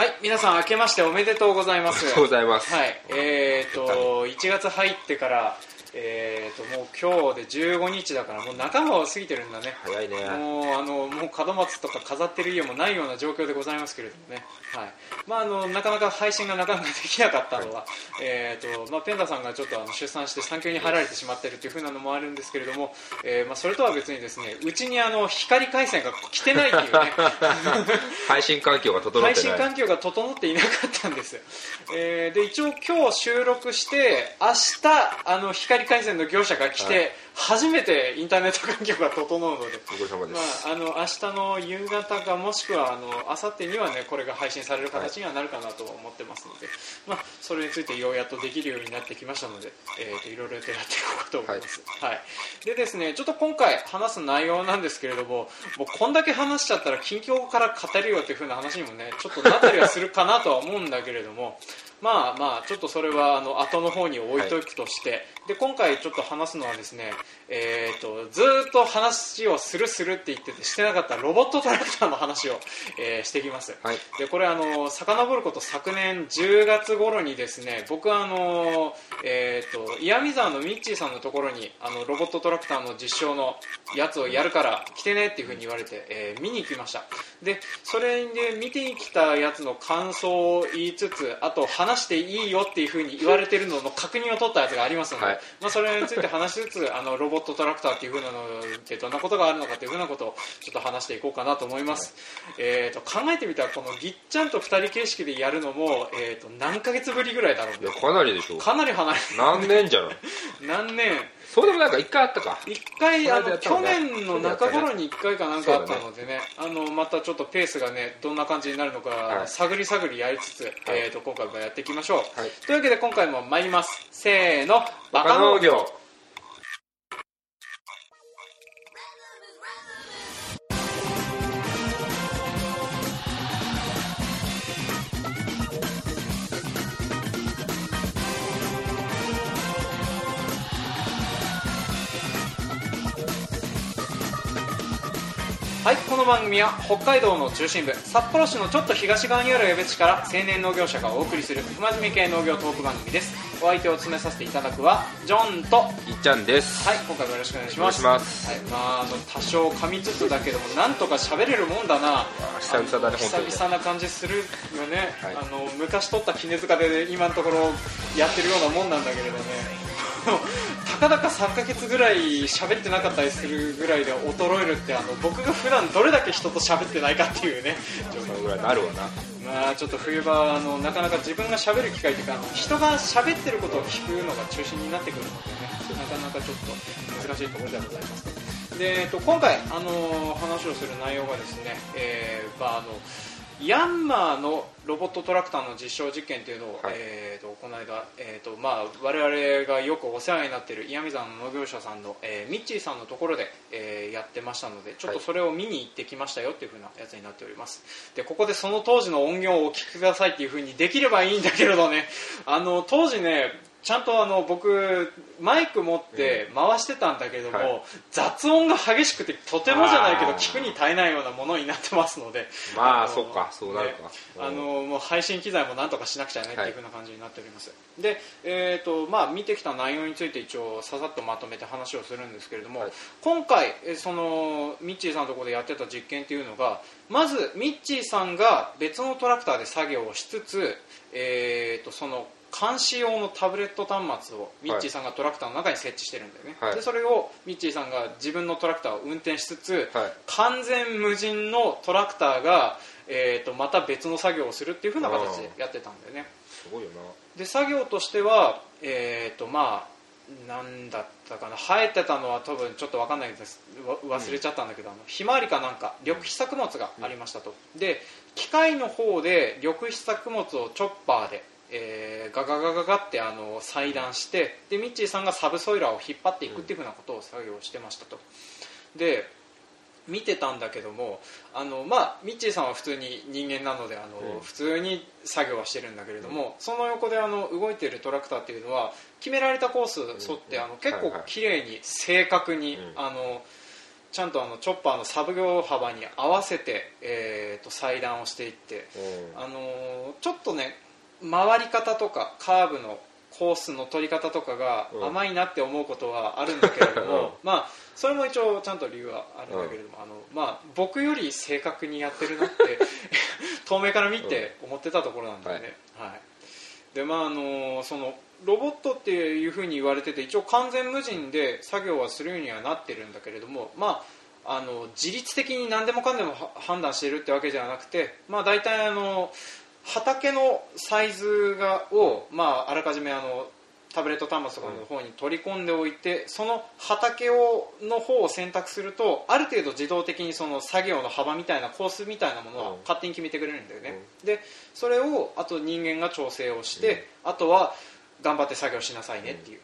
はい、皆さん明けましておめでとうございます。おめでとうございますはい、えー、と1月入ってから、えー、ともう今日で15日だからもう仲間を過ぎてるんだね。早いね。もうあのもう門松とか飾ってる家もないような状況でございますけれどもね、はい。まあ、あのなかなか配信がなかなかできなかったのは、えーとまあ、ペンダさんがちょっとあの出産して産休に入られてしまっているというふうなのもあるんですけれども、えーまあ、それとは別にですねうちにあの光回線が来てないっていうね。配信環境が整っ配てない。信環境が整っていなかったんです、えーで一応今日収録して明日あの光回線の業者が来て、はい。初めてインターネット環境が整うので。ます、あ、あの明日の夕方かもしくはあの明後日にはねこれが配信される形にはなるかなと思ってますので、まあ、それについてようやっとできるようになってきましたので、えーといろいろとやっていこうかと思います、はい。でですねちょっと今回話す内容なんですけれどももうこんだけ話しちゃったら近況から語るよっていう風な話にもねちょっとなったりはするかなとは思うんだけれどもまあまあちょっとそれはあの後の方に置いとくとして、で今回ちょっと話すのはですね、えー、とずーっと話をするするって言っててしてなかったロボットトラクターの話を、えーしていきます、はい。でこれあの遡ること昨年10月頃にですね僕はあの、えー、と岩見沢のミッチーさんのところにあのロボットトラクターの実証のやつをやるから来てねっていう風に言われて、えー見に行きました。でそれで見てきたやつの感想を言いつつあと話していいよっていう風に言われてるのの確認を取ったやつがありますので、はい。まあ、それについて話しつつあのロボットトラクターっていう風なのってどんなことがあるのかっていう風なことをちょっと話していこうかなと思います、えー、と考えてみたらこのぎっちゃんと2人形式でやるのも、えー、と何ヶ月ぶりぐらいだろうね。いやかなりでしょかなり離れ何年じゃない 何年？そうでもなんか一回あったか。一回あこの去年の中頃に一回かなんかあったのでね。あのまたちょっとペースがねどんな感じになるのかはい。探り探りやりつつ、えー、と今回もやっていきましょう、はい。というわけで今回も参ります。せーの。バカ農業の番組は北海道の中心部札幌市のちょっと東側にある江別市から青年農業者がお送りする不真面目系農業トーク番組です。お相手を務めさせていただくはジョンとはいっちゃんです。今回もよろしくお願いします。お願いします。はいまあ、あの多少噛みつつだけどもなんとか喋れるもんだな。久々だね久々な感じするよね、はい。あの昔撮った絹塚で今のところやってるようなもんなんだけれどねたかだか3ヶ月ぐらい喋ってなかったりするぐらいで衰えるってあの僕が普段どれだけ人と喋ってないかっていうね。そのぐらいなるわな。まあちょっと冬場あのなかなか自分が喋る機会というかあの人が喋ってることを聞くのが中心になってくるのでねなかなかちょっと難しいところではございます。で、えっと、今回あの話をする内容がですね、えーまああのヤンマーのロボットトラクターの実証実験というのを、はい。えー、とこの間、えーとまあ、我々がよくお世話になっている岩見沢の農業者さんの、えーミッチーさんのところで、えーやってましたのでちょっとそれを見に行ってきましたよっていう風なやつになっております。でここでその当時の音源をお聞きくださいっていう風にできればいいんだけれどね。あの当時ねちゃんとあの僕マイク持って回してたんだけども、はい。雑音が激しくてとてもじゃないけど聞くに耐えないようなものになってますので。のまあそっかそうなるか。ねうんあのもう配信機材もなんとかしなくちゃねっていう風な感じになっております、で、えーとまあ、見てきた内容について一応ささっとまとめて話をするんですけれども、はい。今回えーそのミッチーさんのところでやってた実験っていうのがまずミッチーさんが別のトラクターで作業をしつつ、えー、とその監視用のタブレット端末をミッチーさんがトラクターの中に設置してるんだよね、はい。でそれをミッチーさんが自分のトラクターを運転しつつ、はい。完全無人のトラクターが、えー、とまた別の作業をするっていう風な形でやってたんだよね。すごいよな。で作業としてはえっ、とまあなんだったかな。生えてたのは多分ちょっと分かんないです。わ忘れちゃったんだけど、あのひまわりかなんか緑肥作物がありましたと、で機械の方で緑肥作物をチョッパーで、えーガガガガガってあの裁断してでミッチーさんがサブソイラーを引っ張っていくっていうふうなことを作業してましたと。で見てたんだけどもあの、まあ、ミッチーさんは普通に人間なのであの、うん。普通に作業はしてるんだけれども、その横であの動いているトラクターっていうのは決められたコース沿って、うん。あの結構綺麗に正確に、うん。あのちゃんとあのチョッパーの作業幅に合わせて、えー、と裁断をしていって、うん。あのーちょっとね回り方とかカーブのコースの取り方とかがうん。甘いなって思うことはあるんだけれども、うん。まあそれも一応ちゃんと理由はあるんだけれども、あのまあ、僕より正確にやってるなって 遠目から見て思ってたところなんだよね、はい。でまああのそのロボットっていうふうに言われてて一応完全無人で作業はするようにはなってるんだけれどもまああの自律的に何でもかんでもは判断しているってわけじゃなくて、まあ、大体あの畑のサイズがを、まあ、あらかじめあのタブレット端末とかの方に取り込んでおいて、その畑をの方を選択するとある程度自動的にその作業の幅みたいなコースみたいなものはうん。勝手に決めてくれるんだよね、でそれをあと人間が調整をして、あとは頑張って作業しなさいねっていう、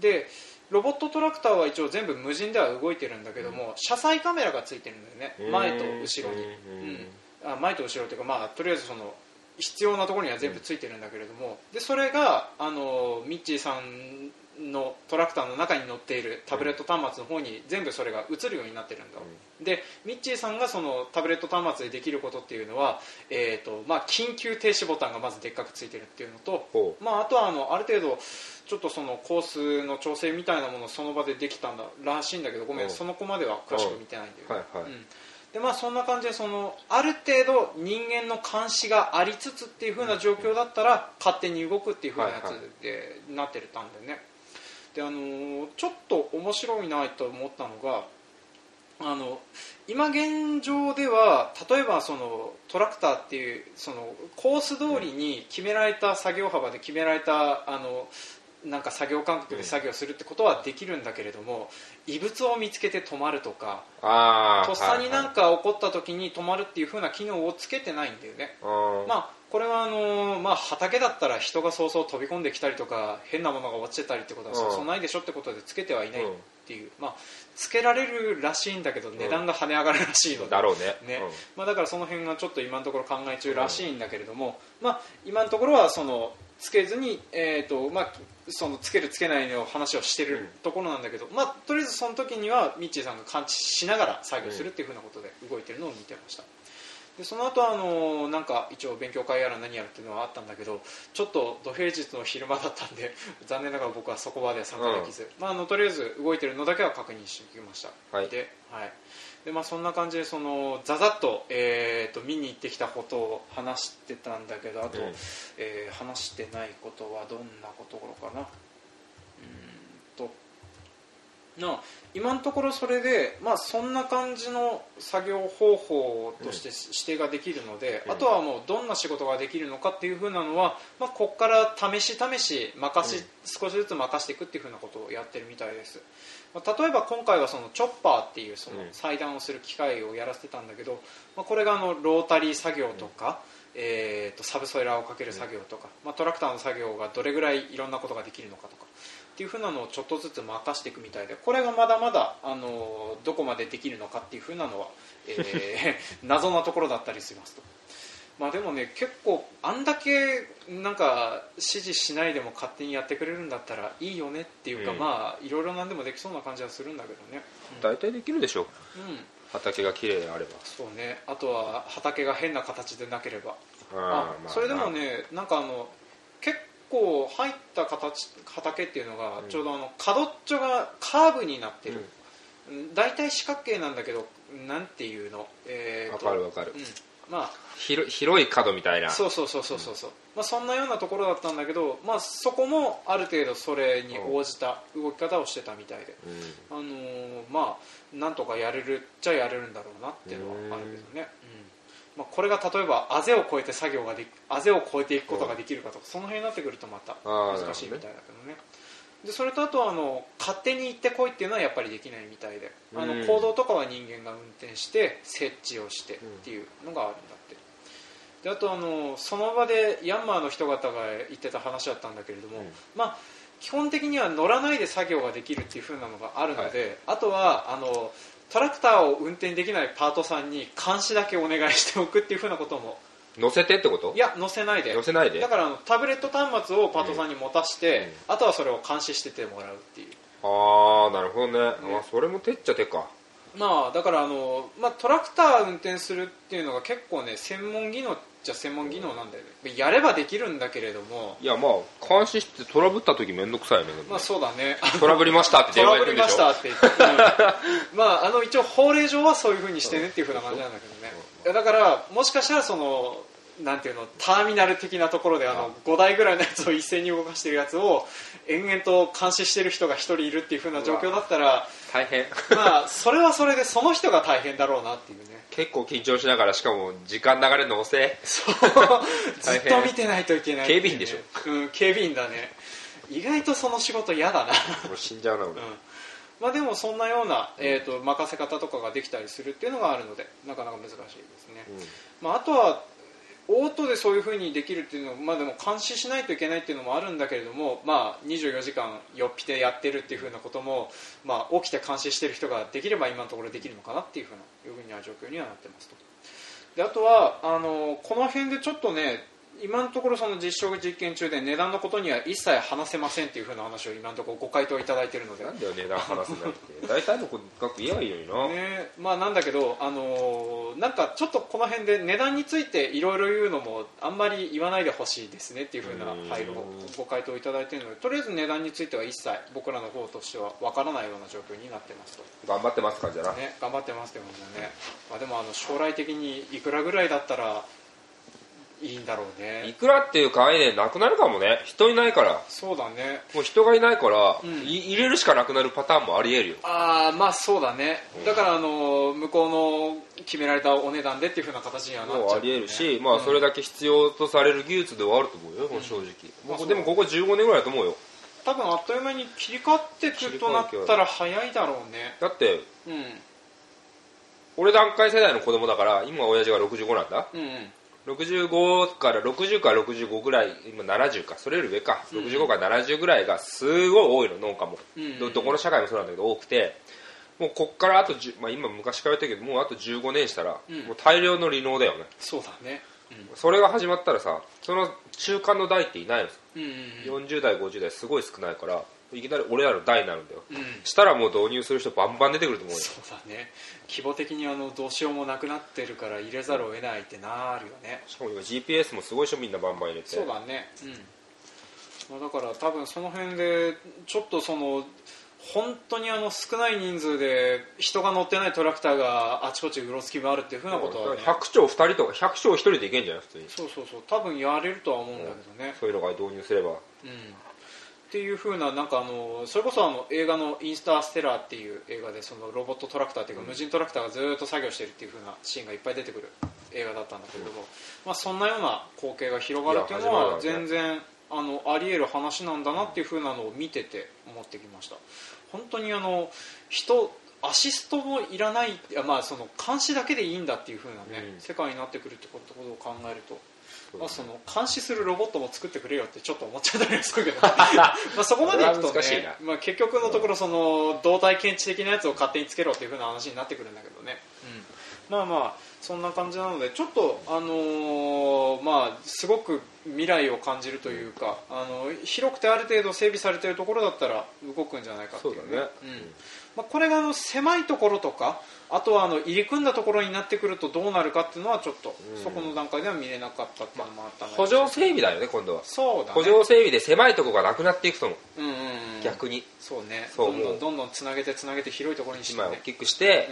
でロボットトラクターは一応全部無人では動いてるんだけども、車載カメラがついてるんだよね。前と後ろに、うん。あ前と後ろというか、まあ、とりあえずその必要なところには全部ついてるんだけれども、でそれがあのミッチーさんのトラクターの中に乗っているタブレット端末の方に全部それが映るようになってるんだ、でミッチーさんがそのタブレット端末でできることっていうのは、えーとまあ、緊急停止ボタンがまずでっかくついてるっていうのと、ほまあ、あとはあのある程度ちょっとそのコースの調整みたいなものをその場でできたんだらしいんだけどごめうんん。その子までは詳しく見てないんだよね、はいはい。うんでまあ、そんな感じでそのある程度人間の監視がありつつっていう風な状況だったら勝手に動くっていう風なやつでなってたんでね。で、あのーちょっと面白いなと思ったのがあの今現状では例えばそのトラクターっていうそのコース通りに決められた作業幅で決められたあのなんか作業感覚で作業するってことはできるんだけれども異物を見つけて止まるとかとっさになんかか起こった時に止まるっていう風な機能をつけてないんだよね。あまあこれはあのーまあ、畑だったら人がそうそう飛び込んできたりとか変なものが落ちてたりってことはそうそうないでしょってことでつけてはいないっていう、まあ、つけられるらしいんだけど値段が跳ね上がるらしいので、だろうね。ね。まあ、だからその辺がちょっと今のところ考え中らしいんだけれども、まあ、今のところはそのつけずに、えーとまあ、そのつけるつけないの話をしてるところなんだけど、まあ、とりあえずその時にはミッチーさんが感知しながら作業するっていうふうなことで動いてるのを見てました。でその後あのなんか一応勉強会やら何やらっていうのはあったんだけどちょっと土平日の昼間だったんで 残念ながら僕はそこまでは参加できず、まあ、あのとりあえず動いてるのだけは確認してきました、はい。で,、はい。でまあ、そんな感じでそのざざっと,、えー、と見に行ってきたことを話してたんだけどあと、うん。えー話してないことはどんなことかなな今のところそれで、まあ、そんな感じの作業方法として指定ができるので、うん。あとはもうどんな仕事ができるのかっていう風なのは、まあ、ここから試し試し任し、うん。少しずつ任していくっていう風なことをやってるみたいです、まあ、例えば今回はそのチョッパーっていうそのうん。裁断をする機械をやらせてたんだけど、まあ、これがあのロータリー作業とか、えー、とサブソイラーをかける作業とか、まあ、トラクターの作業がどれぐらいいろんなことができるのかとかっていう風なのをちょっとずつ任していくみたいでこれがまだまだ、あのどこまでできるのかっていう風なのは、えー 謎なところだったりしますと。まあでもね結構あんだけなんか指示しないでも勝手にやってくれるんだったらいいよねっていうか、うん。まあいろいろ何でもできそうな感じはするんだけどね。大体できるでしょう。ん。畑が綺麗であれば。そうね。あとは畑が変な形でなければ。あまあそれでもねなんかあの結構入った形畑っていうのがうん。ちょうどあの角っちょがカーブになってる、うん。大体四角形なんだけどなんていうの？えーかるわかる。うん。ま広広い角みたいな。あそうそうそうそうそうそう、まあ、そんなようなところだったんだけど、まあ、そこもある程度それに応じた動き方をしてたみたいで、うん。あのーまあなんとかやれるっちゃやれるんだろうなっていうのはあるけどね、うんまあ、これが例えばあぜを越えて作業ができあぜを越えていくことができるかとかその辺になってくるとまた難しいみたいだけどね。でそれとあとはあの勝手に行ってこいっていうのはやっぱりできないみたいで。あのうん行動とかは人間が運転して設置をしてっていうのがあるんだって。であとあのその場でヤンマーの人方が言ってた話だったんだけれども、うん。まあ基本的には乗らないで作業ができるっていう風なのがあるので、あとはあのトラクターを運転できないパートさんに監視だけお願いしておくっていう風なことも。乗せてってこと？いや乗せないで。乗せないで。だからタブレット端末をパートさんに持たして、あとはそれを監視しててもらうっていう。ああなるほどね。あそれも手っちゃ手かまあだからあの、まあ、トラクター運転するっていうのが結構ね専門技能じゃ専門技能なんだよね。やればできるんだけれどもいやまあ監視してトラブった時めんどくさいよねまあそうだね。トラブりましたってト電話ラブりましたって言って、うん。まああの一応法令上はそういうふうにしてねっていうふうな感じなんだけどね。だからもしかしたらそのなんていうのターミナル的なところであの5台ぐらいのやつを一斉に動かしてるやつを延々と監視してる人が1人いるっていうふうな状況だったら大変。まあそれはそれでその人が大変だろうなっていうね。結構緊張しながらしかも時間流れるの遅い。そう。ずっと見てないといけないね。警備員でしょ。うん警備員だね。意外とその仕事嫌だな。俺死んじゃうな俺、うん。まあ、でもそんなような、えー、と任せ方とかができたりするっていうのがあるのでなかなか難しいですね、まあ、あとはオートでそういうふうにできるっていうのを、まあ、でも監視しないといけないっていうのもあるんだけれども、まあ、24時間よっぴてやってるっていうふうなことも、まあ、起きて監視してる人ができれば今のところできるのかなっていうふうないうふうな状況にはなってますと。であとはあのこの辺でちょっとね今のところその実証実験中で値段のことには一切話せませんっていうふうな話を今のところご回答いただいているので。なんだよ値段話すんだって大体の額言えばいいのにな、ね。まあ、なんだけど、あのーなんかちょっとこの辺で値段についていろいろ言うのもあんまり言わないでほしいですねっていうふうなうん。配慮をご回答いただいているので。とりあえず値段については一切僕らの方としてはわからないような状況になってますと、頑張ってますかじゃな、ね、頑張ってますけどもね、まあ、でもあの将来的にいくらぐらいだったらいいんだろういねくらっていう概念なくなるかもね。人いないから。そうだね。もう人がいないから、うん。い入れるしかなくなるパターンもありえるよ。ああまあそうだね。だからあの向こうの決められたお値段でっていうふうな形にはなっちゃう、もうありえるし、まあそれだけ必要とされる技術ではあると思うよ、正直、まあ僕でもここ15年ぐらいだと思うよ。多分あっという間に切り替わってくるとなったら早いだろうね。だってうん。俺段階世代の子供だから今親父が65なんだ。うんうん65から60から65ぐらい今70か。それより上か、うん。65から70ぐらいがすごい多いの農家も、うん。どどこの社会もそうなんだけど多くて。もうこっからあと10、まあ、今昔から言ったけどもうあと15年したら、うん。もう大量の離農だよね。そうだね。それが始まったらさその中間の代っていないのうん40代50代すごい少ないからいきなり俺らの代になるんだよ。うん。したらもう導入する人バンバン出てくると思うよ。そうだね。規模的にあのどうしようもなくなってるから入れざるを得ないってなるよね。しかも今 GPS もすごいでしょみんなバンバン入れて。そうだね。うん、まあ、だから多分その辺でちょっとその本当にあの少ない人数で人が乗ってないトラクターがあちこちうろつき回るっていうふうなことはね。100兆2人とか100兆1人でいけんじゃない普通にそうそうそう。多分やれるとは思うんだけどね、そういうのが導入すれば。うん、っていう風ななんかあのそれこそあの映画の「インスターステラー」っていう映画でそのロボットトラクターっていうか無人トラクターがずっと作業してるっていう風なシーンがいっぱい出てくる映画だったんだけれども、まあ、そんなような光景が広がるっていうのは全然あのあり得る話なんだなっていう風なのを見てて思ってきました。本当にあの人アシストもいらないいやまあその監視だけでいいんだっていう風なね、うん。世界になってくるってことを考えるとまあ、その監視するロボットも作ってくれよってちょっと思っちゃったりするけど。まあそこまでいくとね、まあ、結局のところその動体検知的なやつを勝手につけろっていう風な話になってくるんだけどね、まあまあそんな感じなのでちょっとあのーまあすごく未来を感じるというか、あの広くてある程度整備されているところだったら動くんじゃないかっていうそうだね。うん。まあ、これがあの狭いところとかあとはあの入り組んだところになってくるとどうなるかっていうのはちょっとうん。そこの段階では見れなかったっていうのもあったので補助整備だよね今度は。そうだね。補助整備で狭いとこがなくなっていくと思う。うんうんうん。逆に。そうね。そうどんどんどんどんつなげてつなげて広いところにしてね。大きくして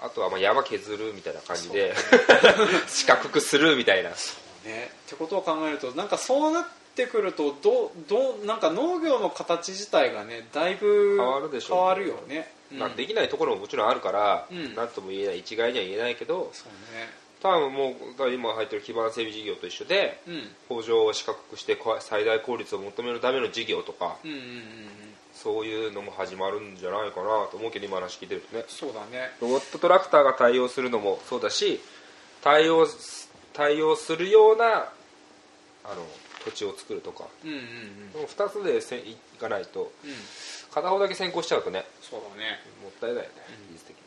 うん。あとはまあ山削るみたいな感じで 四角くするみたいな。ね。ってことを考えるとなんかそうなってくるとどうどうなんか農業の形自体がねだいぶ変わるでしょう変わるよね、うんまあできないところももちろんあるからうん。何とも言えない一概には言えないけど多分もう今入ってる基盤整備事業と一緒でうん。工場を四角くしてこ最大効率を求めるための事業とかそういうのも始まるんじゃないかなと思うけど今話聞いてるとね。そうだね。ロボットトラクターが対応するのもそうだし対応す対応するようなあの土地を作るとか。うんうんうん。この2つでせいかないとうん片方だけ先行しちゃうとねそうだね。もったいないよねうん技術的に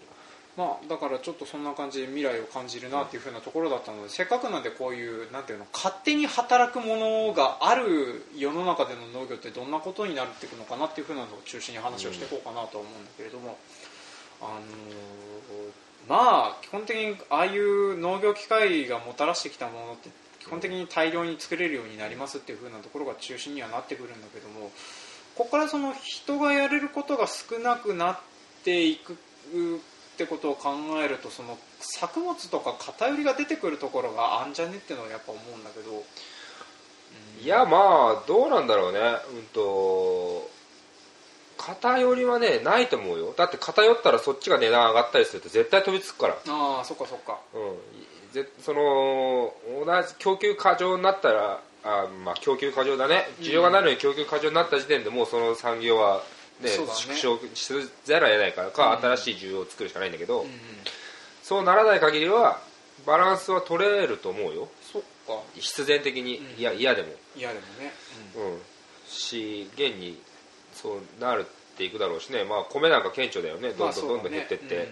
まあだからちょっとそんな感じで未来を感じるなっていう風なところだったのでせっかくなんでこういうなんていうの勝手に働くものがある世の中での農業ってどんなことになっていくのかなっていう風なのを中心に話をしていこうかなとは思うんだけれども、あのーまあ基本的にああいう農業機械がもたらしてきたものって基本的に大量に作れるようになりますっていう風なところが中心にはなってくるんだけどもここからその人がやれることが少なくなっていくってことを考えるとその作物とか偏りが出てくるところがあんじゃねっていうのはやっぱ思うんだけど、いやまあどうなんだろうね。うんと偏りはねないと思うよ。だって偏ったらそっちが値段上がったりすると絶対飛びつくから。ああそっかそっか。うん。ぜその同じ供給過剰になったらあまあ供給過剰だね。需要がないのに供給過剰になった時点でもうその産業はねね。縮小しざるを得ないからか、新しい需要を作るしかないんだけど、そうならない限りはバランスは取れると思うよ。そっか。必然的に、うん。いや嫌でも。嫌でもね、うん。し現にそうなるっていくだろうしね。まあ米なんか顕著だよね。どんどんどんどん減ってって、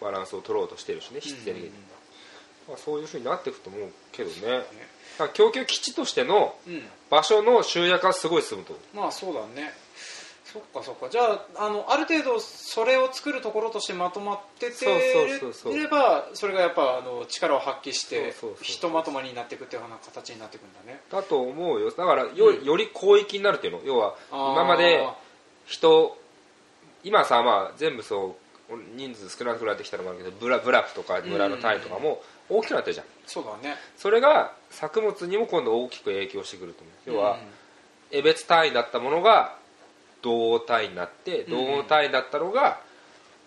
バランスを取ろうとしてるしね。必然的に、まあ、そういうふうになっていくと思うけどね。だから供給基地としての場所の集約はすごい進むと。思うまあそうだね。そっかそっか。じゃああのある程度それを作るところとしてまとまっててそうそうそうそう。いればそれがやっぱあの力を発揮してひとまとまりになっていくっていうような形になっていくんだね。だと思うよ。だからよ,、うん。より広域になるっていうの。要は今まで人今さまあ全部そう人数少なくなってきたのもあるけどブラブラックとか村の単位とかも大きくなったじゃん。そうだね。それが作物にも今度大きく影響してくると思う。要は、江別単位だったものが同単位になってうん。同単位だったのが、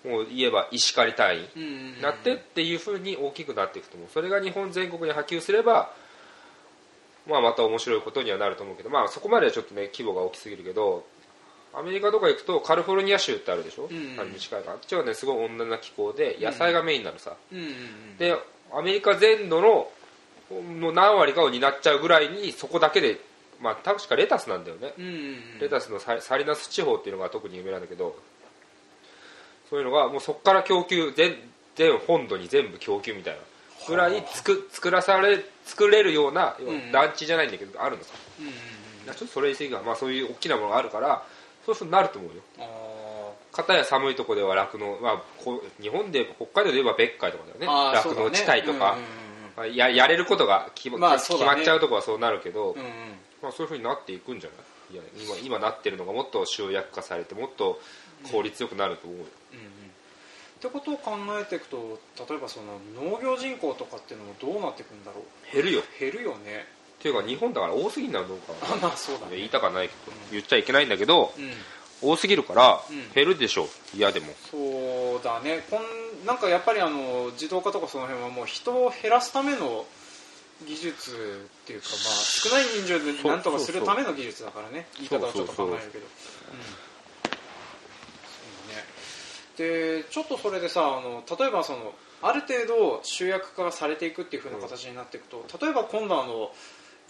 もう言えば石狩単位になってっていうふうに大きくなっていくと思う。それが日本全国に波及すれば、まあ、また面白いことにはなると思うけど、まあ、そこまではちょっとね規模が大きすぎるけどアメリカとか行くとカリフォルニア州ってあるでしょ、うんうんあの近いからあっちはねすごい温暖な気候で野菜がメインなのさ、うんうんうん。でアメリカ全土のの何割かを担っちゃうぐらいにそこだけでまあ確かレタスなんだよね、うんうんうん。レタスのササリナス地方っていうのが特に有名なんだけどそういうのがもうそこから供給全全本土に全部供給みたいなぐらいつく作らされ作れるような、団地じゃないんだけどあるのさ、うんうんうん。ちょっとそれについては、まあ、そういう大きなものがあるからそういうふうになると思うよ。あ片や寒いところでは酪農、まあ、日本で北海道で言えば別海とかだよね。酪農地帯とか、そうだね。まあややれることが決ま,、まあね。決まっちゃうところはそうなるけど、うんうん。うんうんまあ、そういうふうになっていくんじゃない？いや今今なってるのがもっと集約化されてもっと効率よくなると思うよ、うんうん。ってことを考えていくと例えばその農業人口とかっていうのもどうなっていくんだろう？減るよ。減るよね。っていうか日本だから多すぎるのはどうか。あまあそうだね。言いたかないけど言っちゃいけないんだけどうん多すぎるからうん。減るでしょう。嫌でも。そうだね。こんなんかやっぱりあの自動化とかその辺はもう人を減らすための技術っていうか、まあ、少ない人数でなんとかするための技術だからね言い方はちょっと考えるけど。そうね。でちょっとそれでさあの例えばそのある程度集約化がされていくっていう風な形になっていくと、例えば今度あの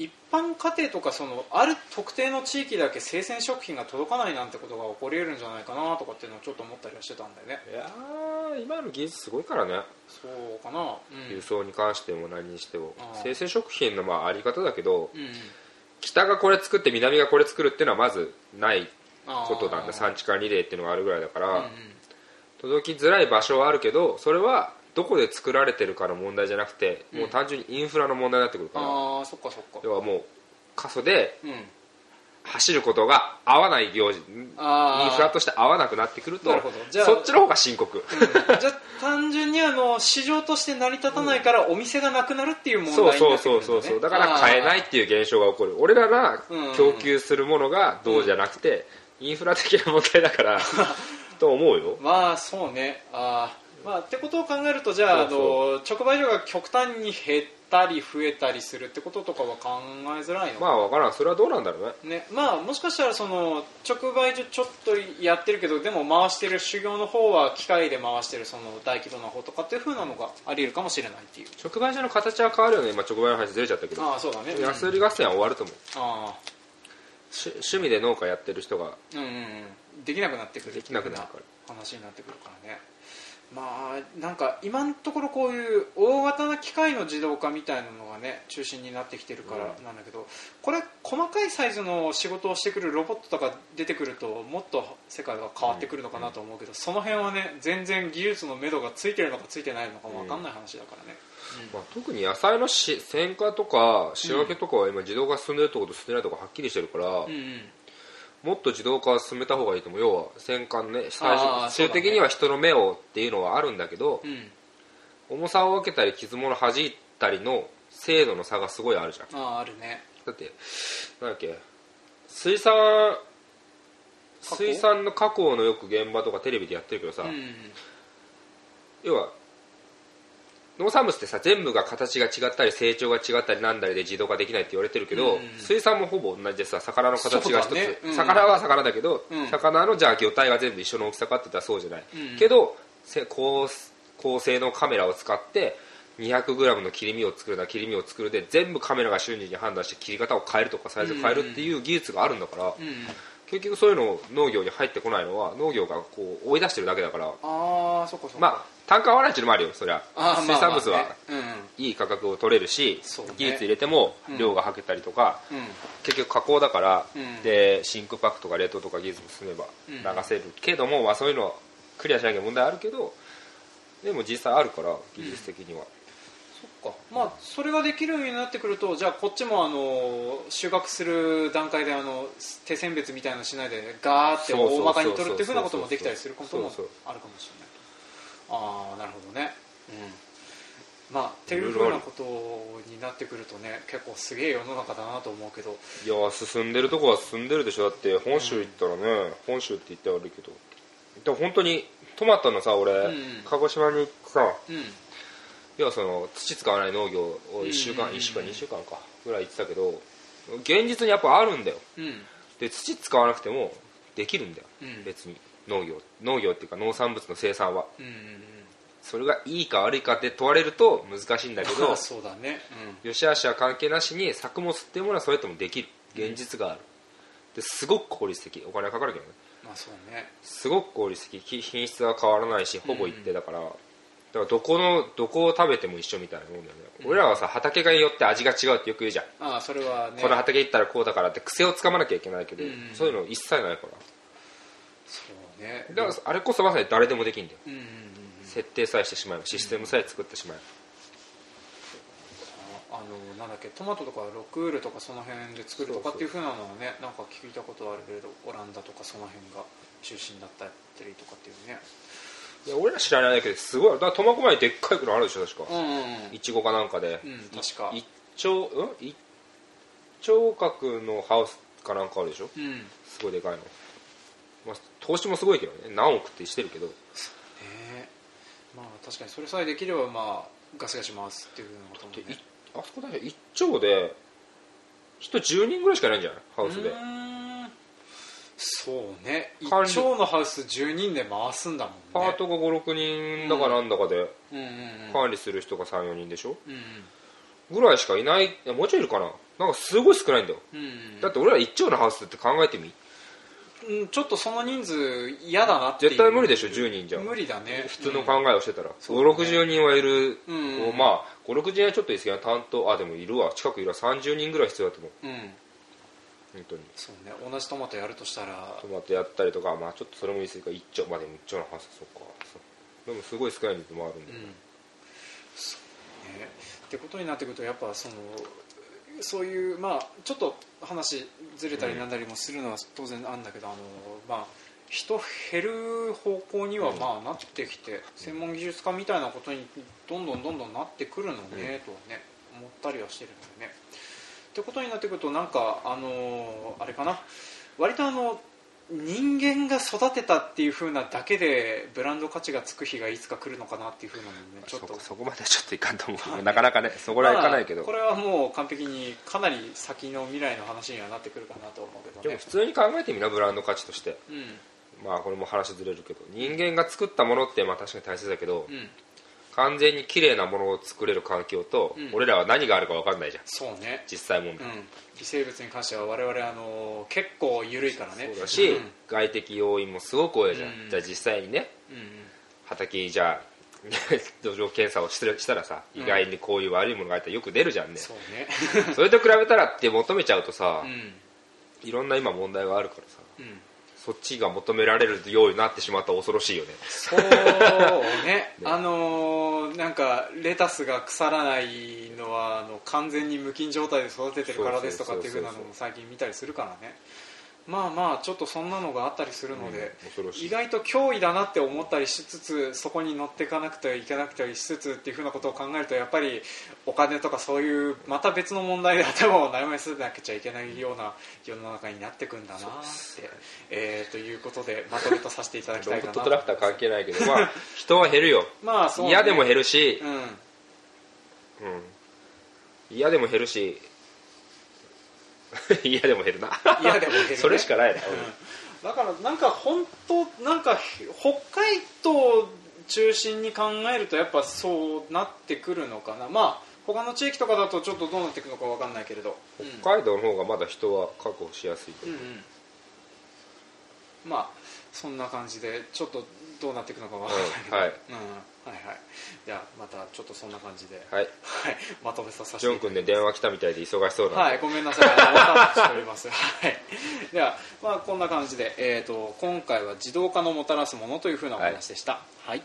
一般家庭とかそのある特定の地域だけ生鮮食品が届かないなんてことが起こり得るんじゃないかなとかっていうのをちょっと思ったりはしてたんだよね。いやー今の技術すごいからね。そうかな。うん。輸送に関しても何にしても。生鮮食品のまああり方だけどうん。北がこれ作って南がこれ作るっていうのはまずないことなんだ。産地間リレーっていうのがあるぐらいだから、うんうん。届きづらい場所はあるけどそれはどこで作られてるかの問題じゃなくて、うん。もう単純にインフラの問題になってくるから。ああそっかそっか。要はもう過疎でうん。走ることが合わない行事インフラとして合わなくなってくるとなるほど。じゃあそっちの方が深刻、うん。じゃあ単純にあの市場として成り立たないからお店がなくなるっていう問題になってくるね、そうそうそうそうそう。だから買えないっていう現象が起こる。俺らがうん。供給するものがどうじゃなくて、インフラ的な問題だから と思うよ。まあそうね。あーまあってことを考えるとじゃあの直売所が極端に減ったり増えたりするってこととかは考えづらいのかまあ分からん。それはどうなんだろうね。ね。まあもしかしたらその直売所ちょっとやってるけどでも回してる修行の方は機械で回してるその大規模な方とかっていう風なのがあり得るかもしれないっていう。直売所の形は変わるよね。今直売の話ずれちゃったけど。ああそうだね。安売り合戦は終わると思う。あし趣味で農家やってる人があうんうんうん。できなくなってくるできなくなるから。話になってくるからねまあなんか今のところこういう大型な機械の自動化みたいなのがね中心になってきてるからなんだけど、これ細かいサイズの仕事をしてくるロボットとか出てくるともっと世界が変わってくるのかなと思うけど、その辺はね全然技術の目処がついてるのかついてないのかも分かんない話だからね、まあ、特に野菜のし選果とか仕分けとかは今自動化進んでるところと進んでないところはっきりしてるから、うんうんもっと自動化を進めた方がいいと思う。要は戦艦ね最終的には人の目をっていうのはあるんだけどうん。重さを分けたり傷物弾いたりの精度の差がすごいあるじゃん。あああるね。だってなんだっけ水産水産の加工のよく現場とかテレビでやってるけどさ、うん。要は農産物ってさ全部が形が違ったり成長が違ったりなんだりで自動化できないって言われてるけど、うん。水産もほぼ同じでさ魚の形が一つ、ね。うん。魚は魚だけど、うん。魚のじゃあ魚体が全部一緒の大きさかって言ったらそうじゃない、うん。けどせ高高性能カメラを使って 200g の切り身を作るな切り身を作るで全部カメラが瞬時に判断して切り方を変えるとかサイズを変えるっていう技術があるんだから、うん結局そういうのを農業に入ってこないのは農業がこう追い出してるだけだから。ああそっかそっか。まあ単価合わないっていうのもあるよそりゃ。水産物はいい価格を取れるし、技術入れても量がはけたりとか、結局加工だから、うん。で真空パックとか冷凍とか技術も進めばうん。流せるけども、まあ、そういうのはクリアしなきゃ問題あるけどでも実際あるから技術的には、か。まあそれができるようになってくるとじゃあこっちもあの収穫する段階であの手選別みたいなのしないでガーって大まかに取るっていうふうなこともできたりすることもあるかもしれない。ああなるほどね。うん。まあっていうふうなことになってくるとね結構すげえ世の中だなと思うけど。いや進んでるとこは進んでるでしょ。だって本州行ったらね、本州って言って悪いけど。でも本当にトマトのさ俺、ん。鹿児島に行ってさ。うん要はその土使わない農業を1週間、うん1週間2週間かぐらい言ってたけど現実にやっぱあるんだよ。うん。で土使わなくてもできるんだよ、うん。別に。農業農業っていうか農産物の生産は。うんうんそれがいいか悪いかって問われると難しいんだけどうん そうだね。良し悪しは関係なしに作物っていうものはそれともできる。現実がある。ですごく効率的。お金はかかるけどね。うんまあそうね。すごく効率的。き品質は変わらないしほぼ一定だから、だからどこのどこを食べても一緒みたいなもんだよね、俺らはさ畑がによって味が違うってよく言うじゃん、ああそれはね。この畑行ったらこうだからって癖をつかまなきゃいけないけど、うん。そういうの一切ないから。そうね。だからあれこそまさに誰でもできるんだよ。うんうんうん設定さえしてしまえばシステムさえ作ってしまえあのなんだっけトマトとかロクールとかその辺で作るとかっていうふうなのはねなんか聞いたことあるけれどオランダとかその辺が中心だったりとかっていうね。ばいや俺ら知らないだけですごいだ苫小牧でっかいのあるでしょ確か。うんうんうん。いちごかなんかで、うん確か。い一丁うん？一丁角のハウスかなんかあるでしょ？うん。すごいでかいの、まあ、投資もすごいけどね。何億ってしてるけど。ねえまあ確かにそれさえできればまあガシガシ回すっていうふうなこともでいねあそこだけ一丁で人10人ぐらいしかいないんじゃない？ハウスで。うーんそうね。一管理。丁のハウス10人で回すんだもんね。パートが56人だかなんだかでうん。うんうん管理する人が34人でしょ？うんぐらいしかいないいやもうちょいいるかな？なんかすごい少ないんだよ。うんうん。だって俺ら一丁のハウスって考えてみ？うんちょっとその人数嫌だなっていう。絶対無理でしょ10人じゃ。無理だね。普通の考えをしてたら、そうだね560人はいる、うんこうまあ560人はちょっといいですけど担当あでもいるわ。近くいるわ。30人ぐらい必要だと思う。うん本当に。そうね同じトマトやるとしたら。トマトやったりとかまあちょっとそれもいいですけど一丁まあでも一丁のハウスそっかでもすごい少ない人もあるんで、うん。そうね。ってことになってくるとやっぱそのそういうまあちょっと話ずれたりなんだりもするのは当然あるんだけど、あのまあ人減る方向にはまあなってきて、専門技術家みたいなことにどんどんどんどんなってくるのね、とはね思ったりはしてるんだよね。ってことになってくるとなんかあのあれかな。割とあの人間が育てたっていう風なだけでブランド価値がつく日がいつか来るのかなっていう風なのねちょっと。そそこまではちょっといかんと思う なかなかねそこらはいかないけど、まあこれはもう完璧にかなり先の未来の話にはなってくるかなと思うけどね。でも普通に考えてみなブランド価値として。うん。まあこれも話ずれるけど。人間が作ったものってまあ確かに大切だけど。うん完全に綺麗なものを作れる環境と、うん。俺らは何があるか分かんないじゃん。そうね。実際問題、うん。微生物に関しては我々あの結構緩いからね。そうだし、うん。外的要因もすごく多いじゃん、うん。じゃあ実際にねうん畑にじゃあ 土壌検査をしてしたらさ意外にこういう悪いものが入ったらよく出るじゃんね、そうね。それと比べたらって求めちゃうとさう、ん。いろんな今問題があるからさ。うんそっちが求められるようになってしまったら恐ろしいよね。そうね。あのーなんかレタスが腐らないのはあの完全に無菌状態で育ててるからですとかっていうふうなのも最近見たりするからねまあまあちょっとそんなのがあったりするので、意外と脅威だなって思ったりしつつそこに乗っていかなくてはいけなくてはしつつっていうふうなことを考えるとやっぱりお金とかそういうまた別の問題で頭を悩ませなくちゃいけないような世の中になってくんだなって、えーということでまとめとさせていただきたいかなロボットトラクター関係ないけどまあ人は減るよ。まあそう、ね、嫌でも減るし。う、ん。うん、嫌でも減るし 嫌でも減るな。嫌でも減るね。それしかないな、うん。だからなんか本当なんか北海道中心に考えるとやっぱそうなってくるのかな。まあ他の地域とかだとちょっとどうなっていくのかわかんないけれど、うん。北海道の方がまだ人は確保しやすいと思う、うんうん。まあそんな感じでちょっとどうなっていくのかわからないけど、はいうん、はいはいじゃあまたちょっとそんな感じで、はいはい、まとめさせてジョン君で電話来たみたいで忙しそうなんで、はい、ごめんなさい、あのわざとしております。はい。では、まあ、こんな感じで、えっ、と、今回は自動化のもたらすものというふうなお話でした。はい。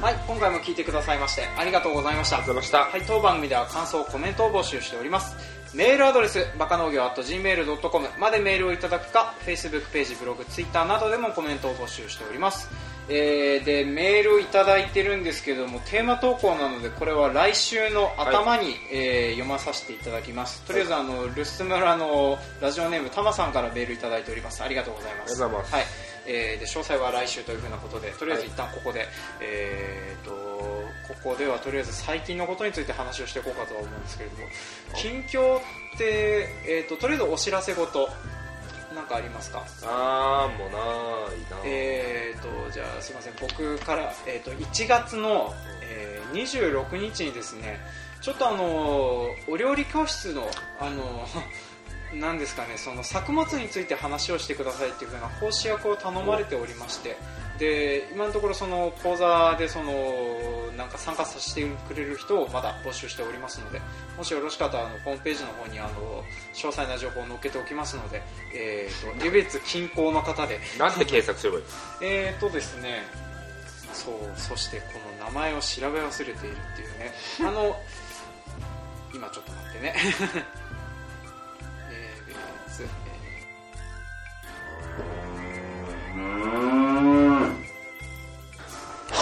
はい、今回も聞いてくださいましてありがとうございました。はい、当番組では感想、コメントを募集しております。メールアドレス、バカ農業 .gmail.com までメールをいただくか、Facebook ページ、ブログ、Twitter などでもコメントを募集しております。えーで、メールをいただいてるんですけども、テーマ投稿なので、これは来週の頭に、えー読まさせていただきます。とりあえず、あの、留守村のラジオネーム、たまさんからメールいただいております。ありがとうございます。はい。えーで、詳細は来週というふうなことで、とりあえず一旦ここで、えーと、ここではとりあえず最近のことについて話をしていこうかとは思うんですけれども、近況って、えーと、とりあえずお知らせ事、なんかありますか？あーもうないな、えーと、じゃあすいません、僕から、えーと、1月の、えー26日にですね、ちょっとあの、お料理教室の、あの、なんですかね、その作物について話をしてくださいっていう風な講師役を頼まれておりまして、で、今のところその講座でその、なんか参加させてくれる人をまだ募集しておりますので、もしよろしかったらあのホームページの方にあの詳細な情報を載っけておきますので、えーと、江別近郊の方で、なんて検索すればいいえーとですね、そう、そしてこの名前を調べ忘れているっていうね、あの、今ちょっと待ってね。えー別、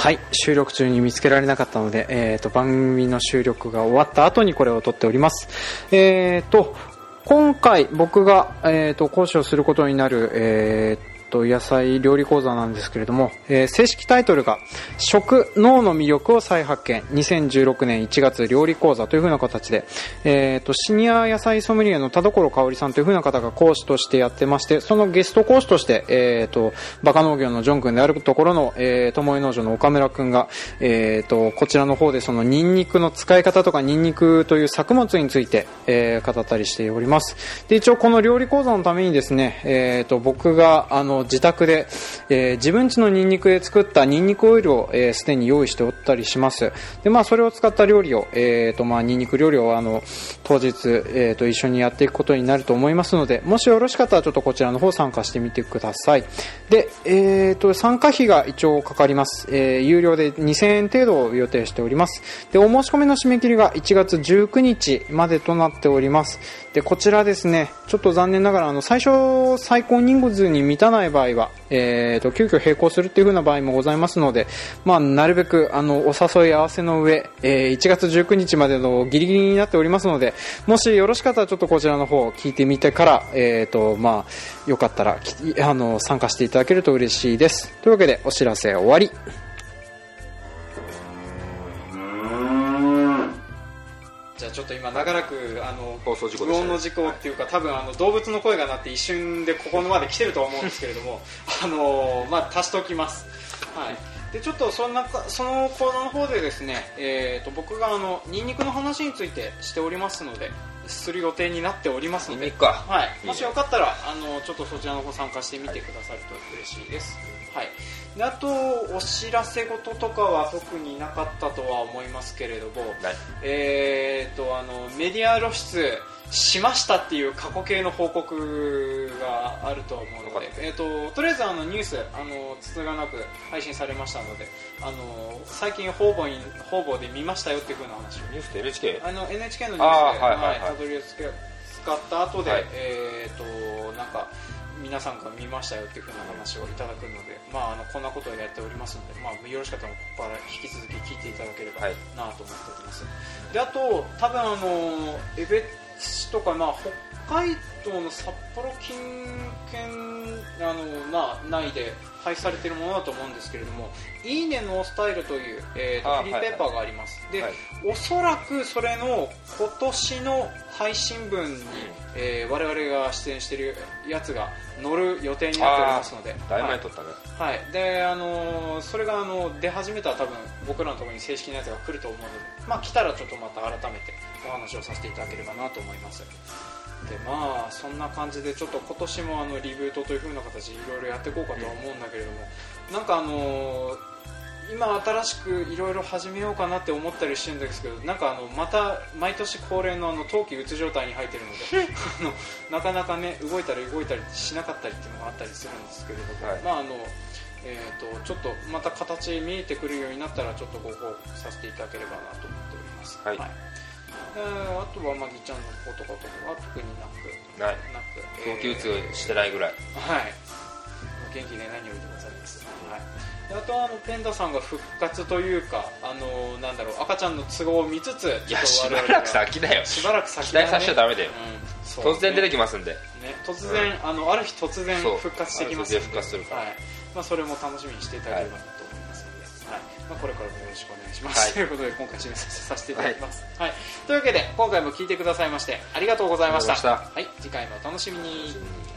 はい、収録中に見つけられなかったので、えー、と番組の収録が終わった後にこれを撮っております。えー、と今回僕が、えー、と講師をすることになる、えー、と野菜料理講座なんですけれども、えー正式タイトルが食脳の魅力を再発見。2016年1月料理講座というふうな形で、えー、とシニア野菜ソムリエの田所香織さんというふうな方が講師としてやってましてそのゲスト講師として、えー、とバカ農業のジョン君であるところの、えー、友江農場の岡村君が、えー、とこちらの方でそのニンニクの使い方とかニンニクという作物について、えー語ったりしております。で一応この料理講座のためにですね、えー、と僕があの自宅で、えー自分家のニンニクで作ったニンニクオイルをえーすで、に用意しておったりします。でまあそれを使った料理を、えーとまあ、ニンニク料理をあの当日、えー、と一緒にやっていくことになると思いますのでもしよろしかったらちょっとこちらの方参加してみてください。で、えー、と参加費が一応かかります、えー有料で2000円程度を予定しております。でお申し込みの締め切りが1月19日までとなっております。でこちらですねちょっと残念ながらあの最初最高人数に満たない場合は、えー、と急遽並行するっていう風な場合もございますので、まあ、なるべくあのお誘い合わせの上、えー1月19日までのギリギリになっておりますのでもしよろしかったらちょっとこちらの方を聞いてみてから、えーとまあ、よかったらあの参加していただけると嬉しいです。というわけでお知らせ終わり。じゃあちょっと今長らくあの放送事故無音の事故っていうか、多分あの動物の声が鳴って一瞬でここまで来てると思うんですけれども あのまあ足しておきます。はい。でちょっとそんなかそのコーナーの方でですね、えー、と僕があのニンニクの話についてしておりますのでする予定になっておりますので。ニンニクか。はい、いいね。もしよかったらあのちょっとそちらの方参加してみてくださると嬉しいです、はい、であとお知らせ事とかは特になかったとは思いますけれども、えー、とあのメディア露出しましたっていう過去形の報告があると思うので、えー、ととりあえずあのニュースあのつつがなく配信されましたのであの最近方々に方々で見ましたよっていう風な話を。ニュースって NHK? あの NHK のニュースでたどり着け使った後で、はい。えー、となんか皆さんが見ましたよっていう風な話をいただくので、まあ、あのこんなことをやっておりますので、まあ、よろしかったらここから引き続き聞いていただければはい。なと思っております、であと多分あの江別市とか、まあ、北海道の札幌近県あの、まあ、内で配布されているものだと思うんですけれども「いいねのスタイル」という、えーとあフリーペーパーがあります、で、はい。おそらくそれの今年の配信分に、えー我々が出演しているやつが載る予定になっておりますので。だいぶはい。前撮ったね、はい、であのーそれがあの出始めたら多分僕らのところに正式なやつが来ると思うので、まあ、来たらちょっとまた改めてお話をさせていただければなと思いますでまあそんな感じでちょっと今年もあのリブートという風な形でいろいろやっていこうかとは思うんだけれども、なんかあのー今新しくいろいろ始めようかなって思ったりしてるんですけどなんかあのまた毎年恒例のあの冬季うつ状態に入ってるので あのなかなかね動いたり動いたりしなかったりっていうのがあったりするんですけれども、はい。まああのえー、とちょっとまた形見えてくるようになったらちょっとご報告させていただければなと思っております、はいえーあとはまぎちゃんの方とかとかは特になく。ない。なく。冬季うつしてないぐらい、はい。元気で何よりでございます、はい、であとはあのペンダさんが復活というかあのなんだろう赤ちゃんの都合を見つついやしばらく先だよ。しばらく先期待させちゃダメだよ。うん突然出てきますんで、ね、突然、あのある日突然復活してきますので。復活するから。はい。まあ、それも楽しみにしていただければなとまあ、これからもよろしくお願いします、はい。ということで今回締めさせていただきます、はい。というわけで今回も聞いてくださいましてありがとうございました。はい、次回もお楽しみに。うん